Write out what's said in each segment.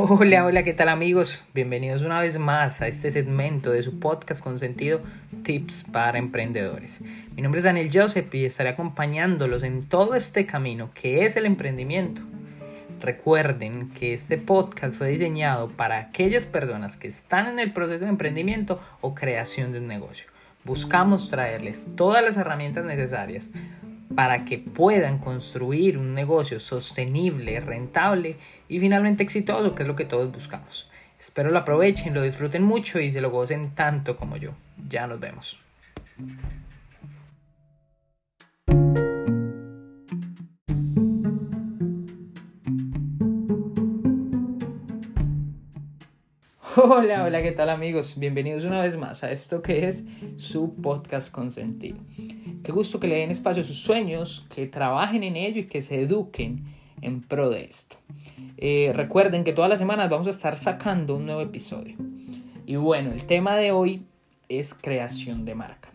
Hola, hola, ¿qué tal amigos? Bienvenidos una vez más a este segmento de su podcast con sentido Tips para Emprendedores. Mi nombre es Daniel Joseph y estaré acompañándolos en todo este camino que es el emprendimiento. Recuerden que este podcast fue diseñado para aquellas personas que están en el proceso de emprendimiento o creación de un negocio. Buscamos traerles todas las herramientas necesarias para que puedan construir un negocio sostenible, rentable y finalmente exitoso, que es lo que todos buscamos. Espero lo aprovechen, lo disfruten mucho y se lo gocen tanto como yo. Ya nos vemos. Hola, hola, ¿qué tal amigos? Bienvenidos una vez más a esto que es su podcast con sentido. Gusto que le den espacio a sus sueños, que trabajen en ello y que se eduquen en pro de esto. Eh, recuerden que todas las semanas vamos a estar sacando un nuevo episodio. Y bueno, el tema de hoy es creación de marca.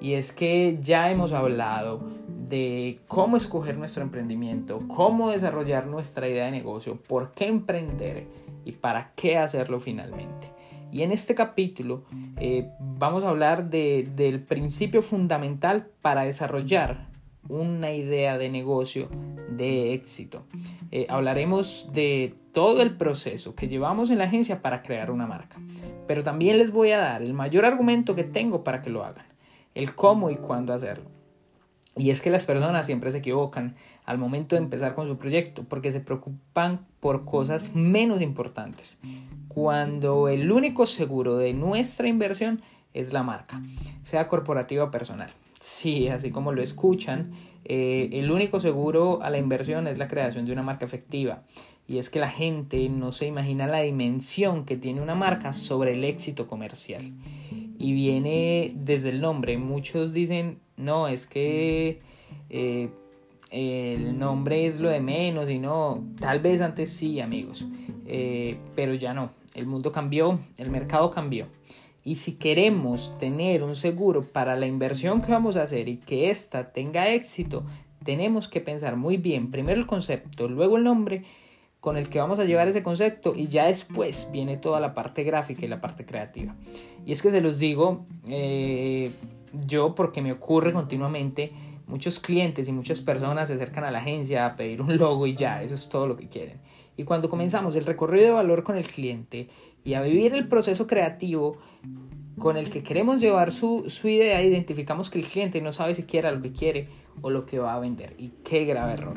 Y es que ya hemos hablado de cómo escoger nuestro emprendimiento, cómo desarrollar nuestra idea de negocio, por qué emprender y para qué hacerlo finalmente. Y en este capítulo eh, vamos a hablar del principio fundamental para desarrollar una idea de negocio de éxito. Eh, hablaremos de todo el proceso que llevamos en la agencia para crear una marca. Pero también les voy a dar el mayor argumento que tengo para que lo hagan. El cómo y cuándo hacerlo. Y es que las personas siempre se equivocan al momento de empezar con su proyecto porque se preocupan por cosas menos importantes. Cuando el único seguro de nuestra inversión es la marca, sea corporativa o personal. Sí, así como lo escuchan, eh, el único seguro a la inversión es la creación de una marca efectiva. Y es que la gente no se imagina la dimensión que tiene una marca sobre el éxito comercial. Y viene desde el nombre. Muchos dicen, no, es que eh, el nombre es lo de menos y no, tal vez antes sí, amigos, eh, pero ya no. El mundo cambió, el mercado cambió. Y si queremos tener un seguro para la inversión que vamos a hacer y que ésta tenga éxito, tenemos que pensar muy bien, primero el concepto, luego el nombre con el que vamos a llevar ese concepto y ya después viene toda la parte gráfica y la parte creativa. Y es que se los digo, eh, yo porque me ocurre continuamente, muchos clientes y muchas personas se acercan a la agencia a pedir un logo y ya, eso es todo lo que quieren. Y cuando comenzamos el recorrido de valor con el cliente y a vivir el proceso creativo con el que queremos llevar su, su idea, identificamos que el cliente no sabe siquiera lo que quiere o lo que va a vender. Y qué grave error,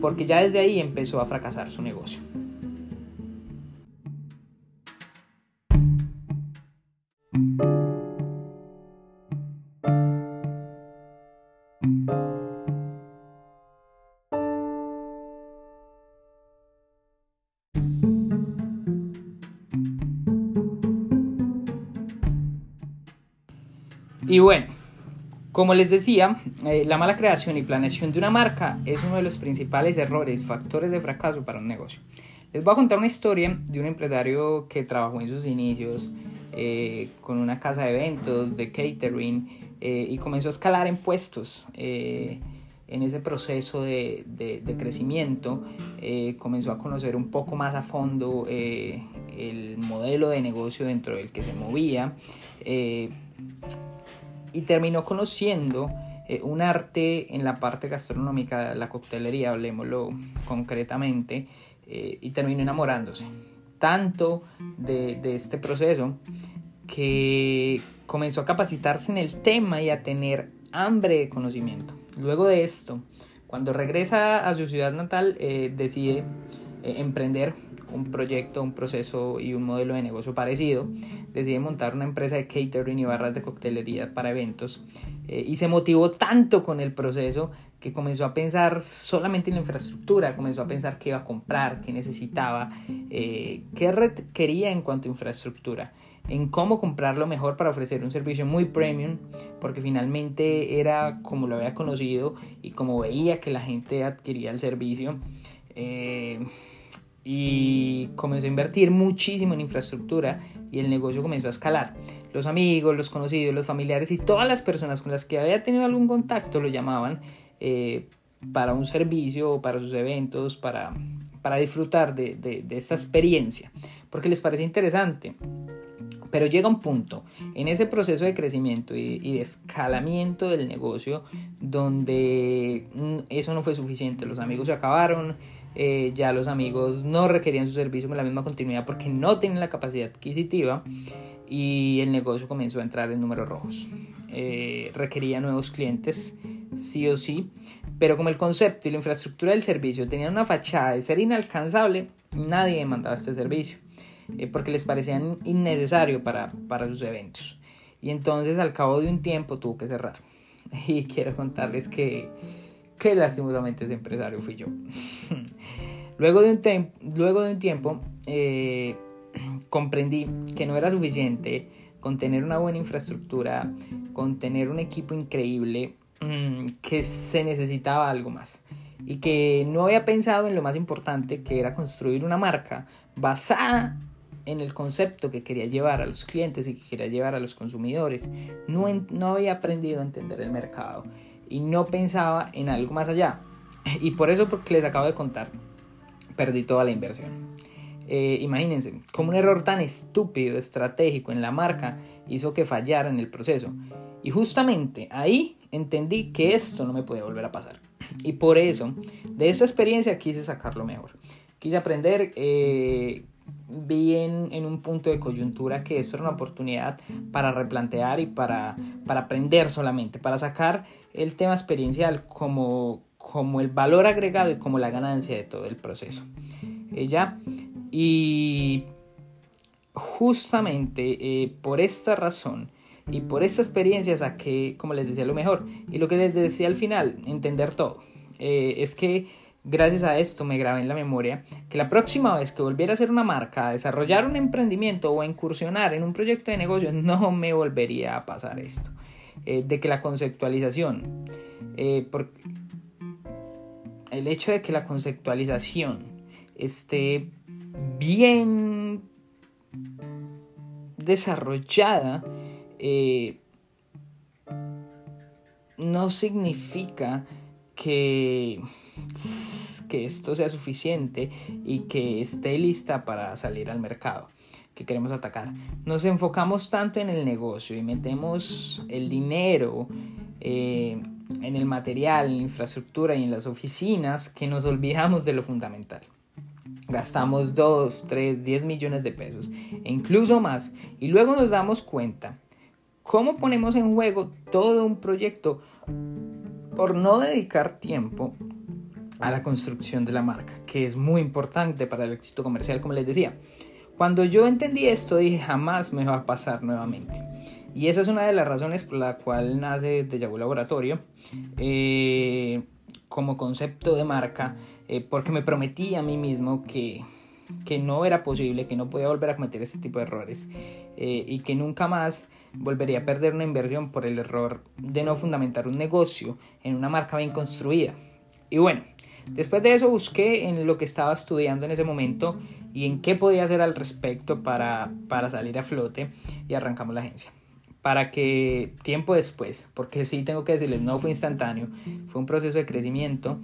porque ya desde ahí empezó a fracasar su negocio. Y bueno, como les decía, eh, la mala creación y planeación de una marca es uno de los principales errores, factores de fracaso para un negocio. Les voy a contar una historia de un empresario que trabajó en sus inicios eh, con una casa de eventos, de catering, eh, y comenzó a escalar en puestos. en ese proceso de, de crecimiento, comenzó a conocer un poco más a fondo el modelo de negocio dentro del que se movía y terminó conociendo eh, un arte en la parte gastronómica, la coctelería, hablemoslo concretamente, eh, y terminó enamorándose tanto de, de este proceso que comenzó a capacitarse en el tema y a tener hambre de conocimiento. Luego de esto, cuando regresa a su ciudad natal, eh, decide emprender un proyecto, un proceso y un modelo de negocio parecido. Decide montar una empresa de catering y barras de coctelería para eventos eh, y se motivó tanto con el proceso que comenzó a pensar solamente en la infraestructura, comenzó a pensar qué iba a comprar, qué necesitaba, eh, qué quería en cuanto a infraestructura, en cómo comprarlo mejor para ofrecer un servicio muy premium, porque finalmente era como lo había conocido y como veía que la gente adquiría el servicio. Eh, y comenzó a invertir muchísimo en infraestructura y el negocio comenzó a escalar. Los amigos, los conocidos, los familiares y todas las personas con las que había tenido algún contacto lo llamaban eh, para un servicio o para sus eventos, para, para disfrutar de, de, de experiencia, porque les parece interesante. Pero llega un punto en ese proceso de crecimiento y, de escalamiento del negocio donde mm, eso no fue suficiente. Los amigos se acabaron, eh, ya los amigos no requerían su servicio con la misma continuidad porque no tienen la capacidad adquisitiva y el negocio comenzó a entrar en números rojos. Eh, requería nuevos clientes, sí o sí, pero como el concepto y la infraestructura del servicio tenían una fachada de ser inalcanzable, nadie demandaba este servicio. Eh, porque les parecían innecesario para, para sus eventos. Y entonces al cabo de un tiempo tuvo que cerrar. Y quiero contarles que, que lastimosamente ese empresario fui yo. luego, de un tiempo eh, comprendí que no era suficiente con tener una buena infraestructura, con tener un equipo increíble, mm, que se necesitaba algo más. Y que no había pensado en lo más importante, que era construir una marca basada en el concepto que quería llevar a los clientes y que quería llevar a los consumidores. No, no había aprendido a entender el mercado y no pensaba en algo más allá. Y por eso, porque les acabo de contar, perdí toda la inversión. Eh, imagínense, como un error tan estúpido, estratégico en la marca hizo que fallara en el proceso. Y justamente ahí entendí que esto no me podía volver a pasar. Y por eso, de esa experiencia quise sacarlo mejor. Quise aprender eh, vi en, un punto de coyuntura que esto era una oportunidad para replantear y para, para aprender solamente, para sacar el tema experiencial como, como el valor agregado y como la ganancia de todo el proceso. Ella, y justamente eh, por esta razón y por esta experiencia saqué, como les decía, lo mejor. Y lo que les decía al final, entender todo. Eh, es que Gracias a esto me grabé en la memoria que la próxima vez que volviera a ser una marca, a desarrollar un emprendimiento o a incursionar en un proyecto de negocio, no me volvería a pasar esto. Eh, de que la conceptualización, eh, el hecho de que la conceptualización esté bien desarrollada, eh, no significa que que esto sea suficiente y que esté lista para salir al mercado que queremos atacar. Nos enfocamos tanto en el negocio y metemos el dinero eh, en el material, en la infraestructura y en las oficinas que nos olvidamos de lo fundamental. Gastamos 2, 3, 10 millones de pesos e incluso más y luego nos damos cuenta cómo ponemos en juego todo un proyecto por no dedicar tiempo a la construcción de la marca, que es muy importante para el éxito comercial, como les decía. Cuando yo entendí esto, dije, jamás me va a pasar nuevamente. Y esa es una de las razones por la cual nace Deja Laboratorio eh, como concepto de marca, eh, porque me prometí a mí mismo que, que no era posible, que no podía volver a cometer este tipo de errores eh, y que nunca más volvería a perder una inversión por el error de no fundamentar un negocio en una marca bien construida. Y bueno, Después de eso busqué en lo que estaba estudiando en ese momento y en qué podía hacer al respecto para, para salir a flote y arrancamos la agencia. Para que tiempo después, porque sí tengo que decirles, no fue instantáneo, fue un proceso de crecimiento,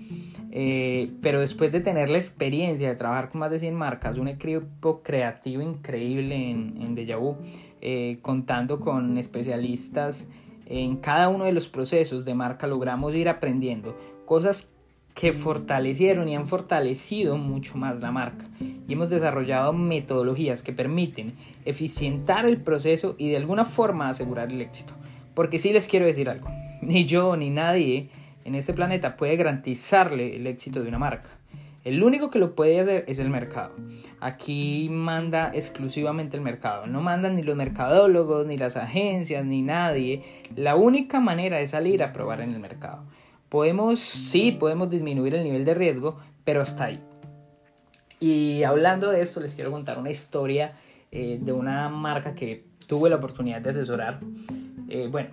eh, pero después de tener la experiencia de trabajar con más de 100 marcas, un equipo creativo increíble en, en Deja Vu, eh, contando con especialistas en cada uno de los procesos de marca, logramos ir aprendiendo cosas que fortalecieron y han fortalecido mucho más la marca. Y hemos desarrollado metodologías que permiten eficientar el proceso y de alguna forma asegurar el éxito. Porque sí les quiero decir algo, ni yo ni nadie en este planeta puede garantizarle el éxito de una marca. El único que lo puede hacer es el mercado. Aquí manda exclusivamente el mercado. No mandan ni los mercadólogos, ni las agencias, ni nadie. La única manera de salir a probar en el mercado. Podemos, sí, podemos disminuir el nivel de riesgo, pero hasta ahí. Y hablando de esto, les quiero contar una historia eh, de una marca que tuve la oportunidad de asesorar. Eh, bueno,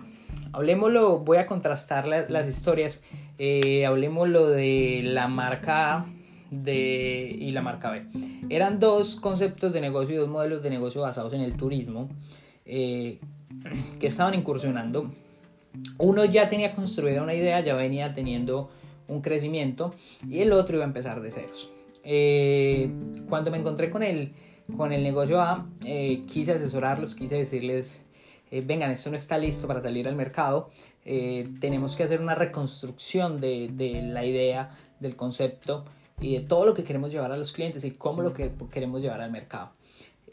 hablemoslo, voy a contrastar las historias. Eh, hablemoslo de la marca A de, y la marca B. Eran dos conceptos de negocio y dos modelos de negocio basados en el turismo que estaban incursionando uno ya tenía construida una idea, ya venía teniendo un crecimiento y el otro iba a empezar de ceros. eh, cuando me encontré con el, con el negocio A, eh, quise asesorarlos, quise decirles, eh, vengan, esto no está listo para salir al mercado, tenemos que hacer una reconstrucción de, de, la idea, del concepto y de todo lo que queremos llevar a los clientes y cómo lo que queremos llevar al mercado.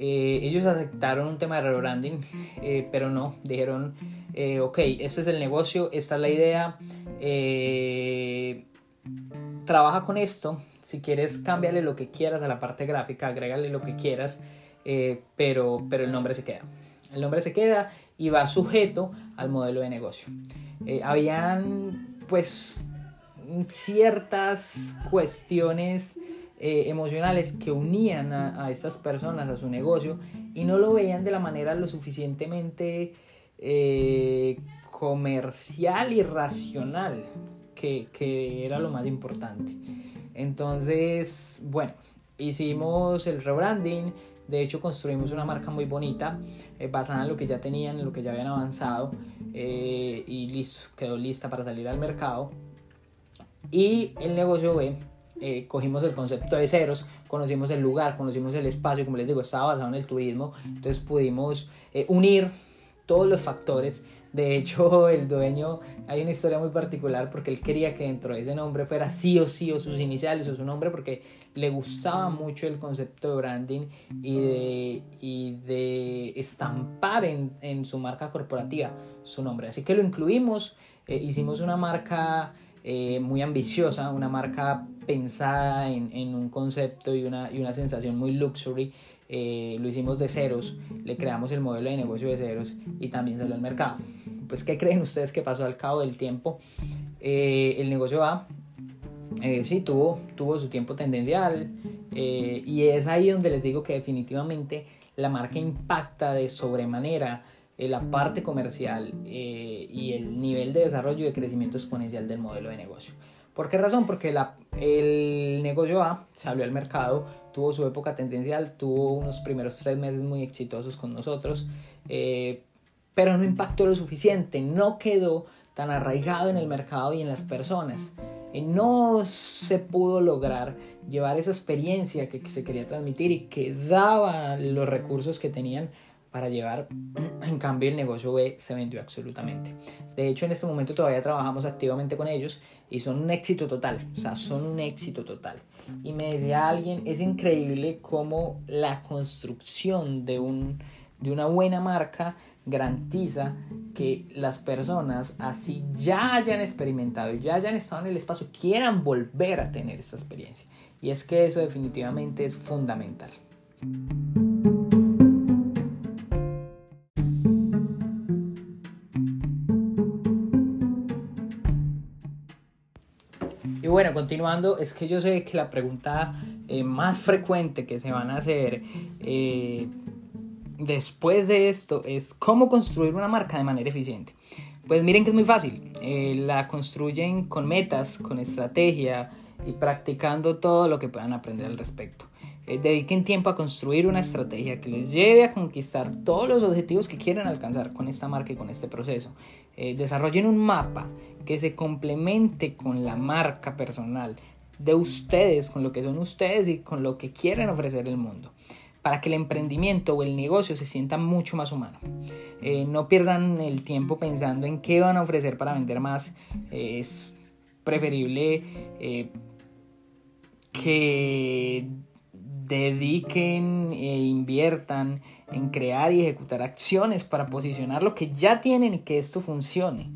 Ellos aceptaron un tema de rebranding, pero no, dijeron, ok, este es el negocio, esta es la idea, trabaja con esto, si quieres, cámbiale lo que quieras a la parte gráfica, agrégale lo que quieras, eh, pero, pero el nombre se queda. El nombre se queda y va sujeto al modelo de negocio. Eh, habían, pues, ciertas cuestiones eh, emocionales que unían a, estas personas a su negocio y no lo veían de la manera lo suficientemente comercial y racional que, que era lo más importante. Entonces, bueno, hicimos el rebranding. De hecho, construimos una marca muy bonita, eh, basada en lo que ya tenían, en lo que ya habían avanzado. Eh, y listo, quedó lista para salir al mercado. Y el negocio B, eh, cogimos el concepto de ceros, conocimos el lugar, conocimos el espacio, como les digo, estaba basado en el turismo. Entonces pudimos unir todos los factores de hecho, el dueño, hay una historia muy particular porque él quería que dentro de ese nombre fuera sí o sí o sus iniciales o su nombre porque le gustaba mucho el concepto de branding y de, y de estampar en, en, su marca corporativa su nombre. Así que lo incluimos, eh, hicimos una marca eh, muy ambiciosa, una marca pensada en, en un concepto y una, y una sensación muy luxury eh, lo hicimos de ceros, le creamos el modelo de negocio de ceros y también salió al mercado. Pues, ¿qué creen ustedes que pasó al cabo del tiempo? Eh, el negocio va, eh, sí, tuvo, tuvo su tiempo tendencial y es ahí donde les digo que definitivamente la marca impacta de sobremanera la parte comercial y el nivel de desarrollo y de crecimiento exponencial del modelo de negocio. ¿Por qué razón? Porque el negocio A salió al mercado, tuvo su época tendencial, tuvo unos primeros tres meses muy exitosos con nosotros, eh, pero no impactó lo suficiente, no quedó tan arraigado en el mercado y en las personas. Eh, no se pudo lograr llevar esa experiencia que se quería transmitir y que daba los recursos que tenían para llevar. En cambio, el negocio B se vendió absolutamente. De hecho, en este momento todavía trabajamos activamente con ellos y son un éxito total. O sea, son un éxito total. Y me decía alguien, es increíble cómo la construcción de, un, de una buena marca garantiza que las personas, así ya hayan experimentado y ya hayan estado en el espacio, quieran volver a tener esa experiencia. Y es que eso definitivamente es fundamental. Continuando, es que yo sé que la pregunta eh, más frecuente que se van a hacer eh, después de esto es cómo construir una marca de manera eficiente. Pues miren que es muy fácil. Eh, la construyen con metas, con estrategia y practicando todo lo que puedan aprender al respecto. dediquen tiempo a construir una estrategia que les lleve a conquistar todos los objetivos que quieren alcanzar con esta marca y con este proceso. desarrollen un mapa que se complemente con la marca personal de ustedes, con lo que son ustedes y con lo que quieren ofrecer el mundo, para que el emprendimiento o el negocio se sienta mucho más humano. Eh, no pierdan el tiempo pensando en qué van a ofrecer para vender más. es preferible eh, que dediquen e inviertan en crear y ejecutar acciones para posicionar lo que ya tienen y que esto funcione.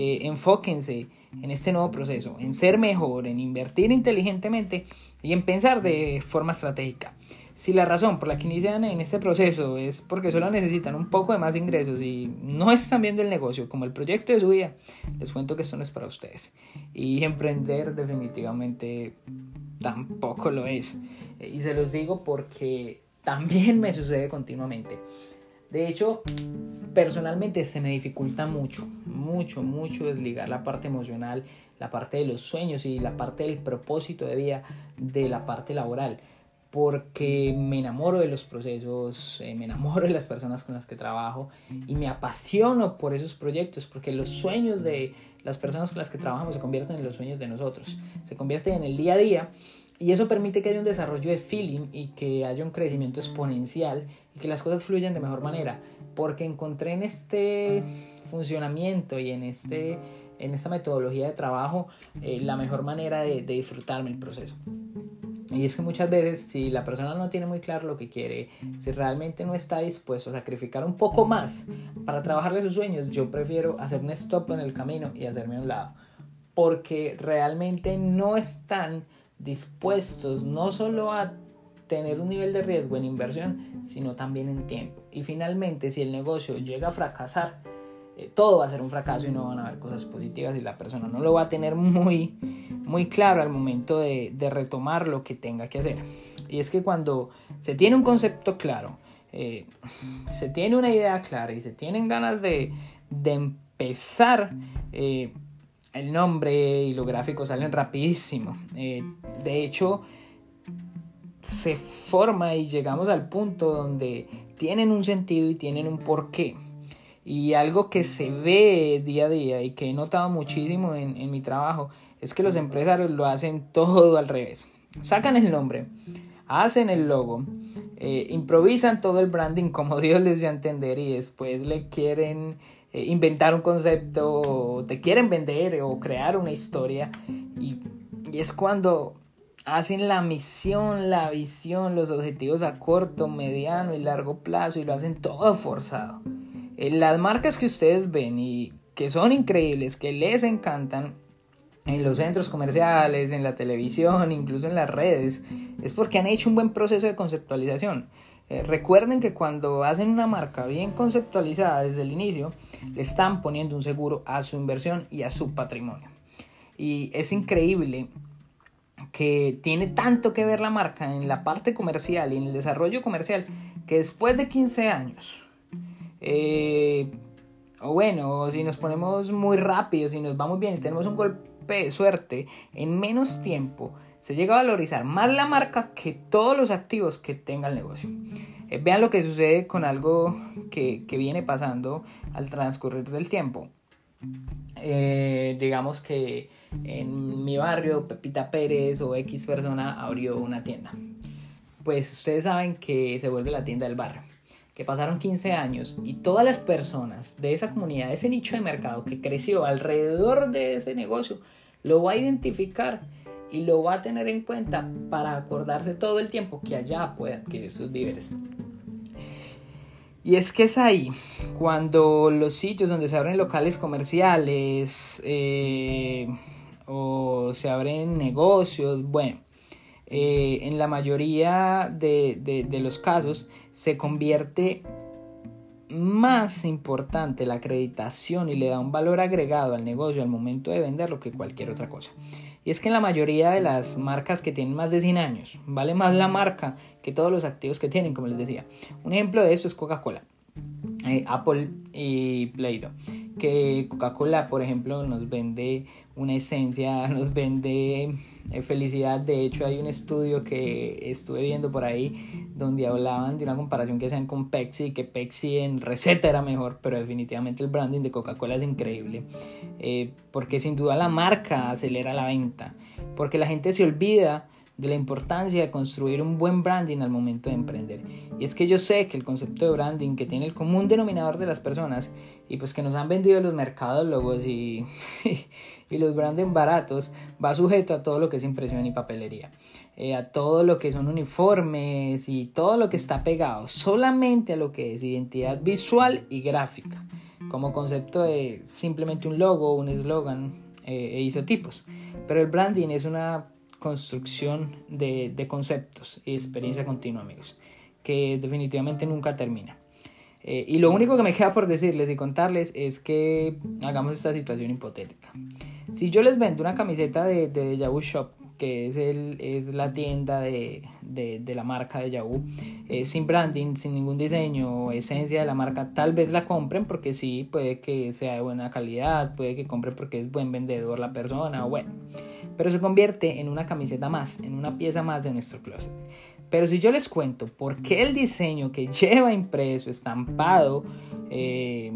Eh, enfóquense en este nuevo proceso, en ser mejor, en invertir inteligentemente y en pensar de forma estratégica. Si la razón por la que inician en este proceso es porque solo necesitan un poco de más ingresos y no están viendo el negocio como el proyecto de su vida, les cuento que esto no es para ustedes. Y emprender definitivamente tampoco lo es. Y se los digo porque también me sucede continuamente. De hecho, personalmente se me dificulta mucho, mucho, mucho desligar la parte emocional, la parte de los sueños y la parte del propósito de vida de la parte laboral. Porque me enamoro de los procesos, eh, me enamoro de las personas con las que trabajo y me apasiono por esos proyectos, porque los sueños de las personas con las que trabajamos se convierten en los sueños de nosotros, se convierten en el día a día y eso permite que haya un desarrollo de feeling y que haya un crecimiento exponencial y que las cosas fluyan de mejor manera. Porque encontré en este funcionamiento y en, este, en esta metodología de trabajo eh, la mejor manera de, de disfrutarme el proceso. Y es que muchas veces si la persona no tiene muy claro lo que quiere, si realmente no está dispuesto a sacrificar un poco más para trabajarle sus sueños, yo prefiero hacer un stop en el camino y hacerme a un lado. Porque realmente no están dispuestos no solo a tener un nivel de riesgo en inversión, sino también en tiempo. Y finalmente, si el negocio llega a fracasar, eh, todo va a ser un fracaso y no van a haber cosas positivas y la persona no lo va a tener muy, muy claro al momento de, retomar lo que tenga que hacer. Y es que cuando se tiene un concepto claro, eh, se tiene una idea clara y se tienen ganas de, empezar, eh, el nombre y los gráficos salen rapidísimo. Eh, de hecho, se forma y llegamos al punto donde tienen un sentido y tienen un porqué. Y algo que se ve día a día y que he notado muchísimo en, mi trabajo es que los empresarios lo hacen todo al revés. Sacan el nombre, hacen el logo, eh, improvisan todo el branding como Dios les dio a entender y después le quieren eh, inventar un concepto, te quieren vender o crear una historia y, es cuando hacen la misión, la visión, los objetivos a corto, mediano y largo plazo y lo hacen todo forzado. Eh, las marcas que ustedes ven y que son increíbles, que les encantan en los centros comerciales, en la televisión, incluso en las redes, es porque han hecho un buen proceso de conceptualización. Eh, recuerden que cuando hacen una marca bien conceptualizada desde el inicio, le están poniendo un seguro a su inversión y a su patrimonio. Y es increíble que tiene tanto que ver la marca en la parte comercial y en el desarrollo comercial que después de 15 años, eh, o bueno, si nos ponemos muy rápido, si nos vamos bien y tenemos un golpe de suerte, en menos tiempo se llega a valorizar más la marca que todos los activos que tenga el negocio. Eh, vean lo que sucede con algo que, viene pasando al transcurrir del tiempo. Eh, digamos que en mi barrio Pepita Pérez o X persona abrió una tienda. Pues ustedes saben que se vuelve la tienda del barrio. Que pasaron 15 años y todas las personas de esa comunidad, de ese nicho de mercado que creció alrededor de ese negocio, lo va a identificar y lo va a tener en cuenta para acordarse todo el tiempo que allá puede adquirir sus víveres. Y es que es ahí cuando los sitios donde se abren locales comerciales eh, o se abren negocios, bueno, eh, en la mayoría de, de los casos se convierte más importante la acreditación y le da un valor agregado al negocio al momento de venderlo que cualquier otra cosa. Y es que en la mayoría de las marcas que tienen más de 100 años, vale más la marca que todos los activos que tienen, como les decía. Un ejemplo de esto es Coca-Cola, eh, Apple y Play-Doh. Que Coca-Cola, por ejemplo, nos vende una esencia, nos vende eh, felicidad. De hecho, hay un estudio que estuve viendo por ahí donde hablaban de una comparación que hacían con Pepsi, que Pepsi en receta era mejor, pero definitivamente el branding de Coca-Cola es increíble, eh, porque sin duda la marca acelera la venta, porque la gente se olvida de la importancia de construir un buen branding al momento de emprender. Y es que yo sé que el concepto de branding que tiene el común denominador de las personas y pues que nos han vendido los mercadólogos y, y los branding baratos va sujeto a todo lo que es impresión y papelería. Eh, a todo lo que son uniformes y todo lo que está pegado solamente a lo que es identidad visual y gráfica como concepto de simplemente un logo, un eslogan eh, e isotipos. Pero el branding es una construcción de, de conceptos y experiencia continua, amigos, que definitivamente nunca termina. Eh, y lo único que me queda por decirles y contarles es que hagamos esta situación hipotética. Si yo les vendo una camiseta de, de Yahoo Shop, que es, el, es la tienda de, de, de la marca de Yahoo, eh, sin branding, sin ningún diseño o esencia de la marca, tal vez la compren porque sí, puede que sea de buena calidad, puede que compren porque es buen vendedor la persona, o bueno pero se convierte en una camiseta más, en una pieza más de nuestro closet. Pero si yo les cuento por qué el diseño que lleva impreso, estampado, eh,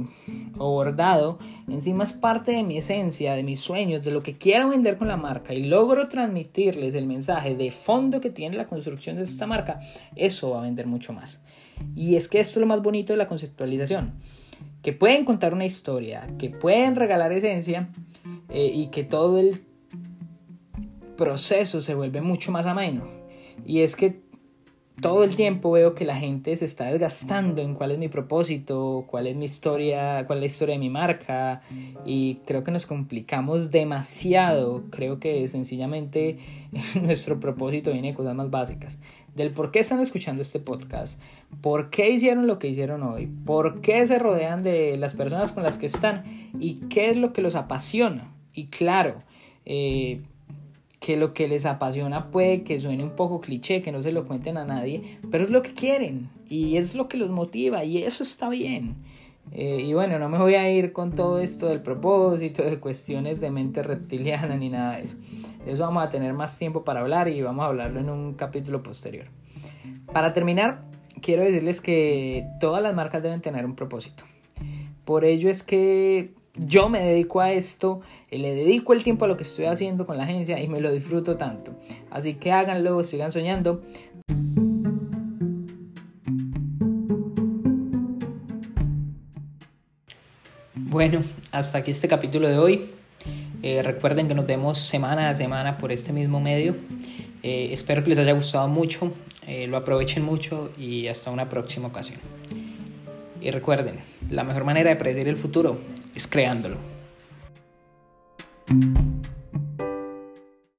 o bordado, encima es parte de mi esencia, de mis sueños, de lo que quiero vender con la marca y logro transmitirles el mensaje de fondo que tiene la construcción de esta marca, eso va a vender mucho más. Y es que esto es lo más bonito de la conceptualización, que pueden contar una historia, que pueden regalar esencia eh, y que todo el proceso se vuelve mucho más ameno. Y es que todo el tiempo veo que la gente se está desgastando en cuál es mi propósito, cuál es mi historia, cuál es la historia de mi marca y creo que nos complicamos demasiado. Creo que sencillamente nuestro propósito viene de cosas más básicas. Del por qué están escuchando este podcast, por qué hicieron lo que hicieron hoy, por qué se rodean de las personas con las que están y qué es lo que los apasiona. Y claro, eh, que lo que les apasiona puede que suene un poco cliché, que no se lo cuenten a nadie, pero es lo que quieren y es lo que los motiva y eso está bien. Eh, y bueno, no me voy a ir con todo esto del propósito, de cuestiones de mente reptiliana ni nada de eso. Eso vamos a tener más tiempo para hablar y vamos a hablarlo en un capítulo posterior. Para terminar, quiero decirles que todas las marcas deben tener un propósito. Por ello es que yo me dedico a esto, eh, le dedico el tiempo a lo que estoy haciendo con la agencia y me lo disfruto tanto. Así que háganlo, sigan soñando. Bueno, hasta aquí este capítulo de hoy. Eh, recuerden que nos vemos semana a semana por este mismo medio. Eh, espero que les haya gustado mucho, lo aprovechen mucho y hasta una próxima ocasión. Y recuerden, la mejor manera de predecir el futuro es creándolo.